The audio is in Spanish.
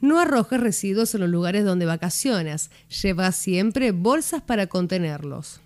No arrojes residuos en los lugares donde vacacionas. Lleva siempre bolsas para contenerlos.